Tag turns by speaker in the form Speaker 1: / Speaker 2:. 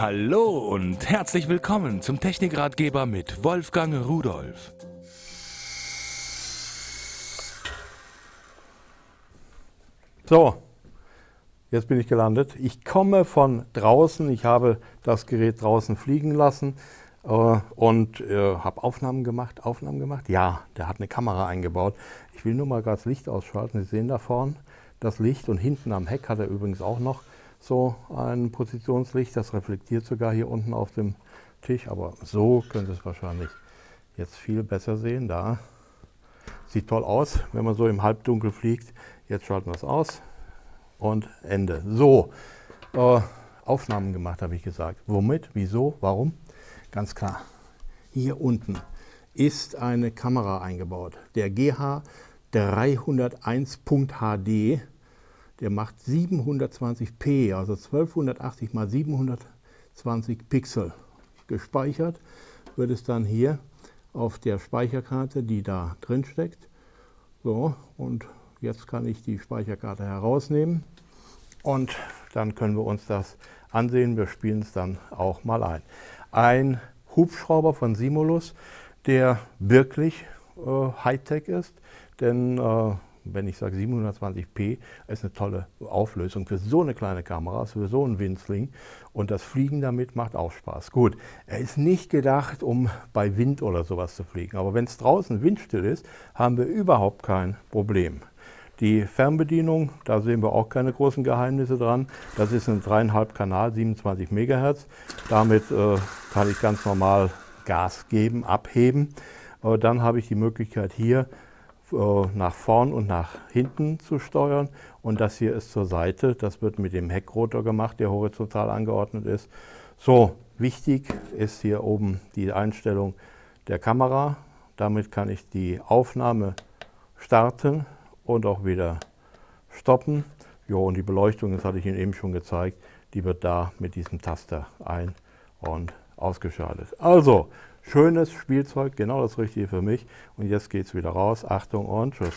Speaker 1: Hallo und herzlich willkommen zum Technikratgeber mit Wolfgang Rudolf.
Speaker 2: So, jetzt bin ich gelandet. Ich komme von draußen. Ich habe das Gerät draußen fliegen lassen äh, und äh, habe Aufnahmen gemacht. Aufnahmen gemacht? Ja, der hat eine Kamera eingebaut. Ich will nur mal gerade das Licht ausschalten. Sie sehen da vorne das Licht und hinten am Heck hat er übrigens auch noch so ein Positionslicht. Das reflektiert sogar hier unten auf dem Tisch, aber so könnt ihr es wahrscheinlich jetzt viel besser sehen. Da sieht toll aus, wenn man so im Halbdunkel fliegt. Jetzt schalten wir es aus und Ende. So, äh, Aufnahmen gemacht, habe ich gesagt. Womit, wieso, warum? Ganz klar. Hier unten ist eine Kamera eingebaut. Der GH 301.HD der macht 720p, also 1280 mal 720 Pixel. Gespeichert wird es dann hier auf der Speicherkarte, die da drin steckt. So, und jetzt kann ich die Speicherkarte herausnehmen und dann können wir uns das ansehen. Wir spielen es dann auch mal ein. Ein Hubschrauber von Simulus, der wirklich äh, Hightech ist, denn äh, wenn ich sage 720p, ist eine tolle Auflösung für so eine kleine Kamera, für so einen Winzling. Und das Fliegen damit macht auch Spaß. Gut, er ist nicht gedacht, um bei Wind oder sowas zu fliegen. Aber wenn es draußen windstill ist, haben wir überhaupt kein Problem. Die Fernbedienung, da sehen wir auch keine großen Geheimnisse dran. Das ist ein 3,5 Kanal, 27 MHz. Damit äh, kann ich ganz normal Gas geben, abheben. Äh, dann habe ich die Möglichkeit hier nach vorn und nach hinten zu steuern. Und das hier ist zur Seite. Das wird mit dem Heckrotor gemacht, der horizontal angeordnet ist. So, wichtig ist hier oben die Einstellung der Kamera. Damit kann ich die Aufnahme starten und auch wieder stoppen. Jo, und die Beleuchtung, das hatte ich Ihnen eben schon gezeigt, die wird da mit diesem Taster ein- und ausgeschaltet. Also, Schönes Spielzeug, genau das Richtige für mich. Und jetzt geht es wieder raus. Achtung und tschüss.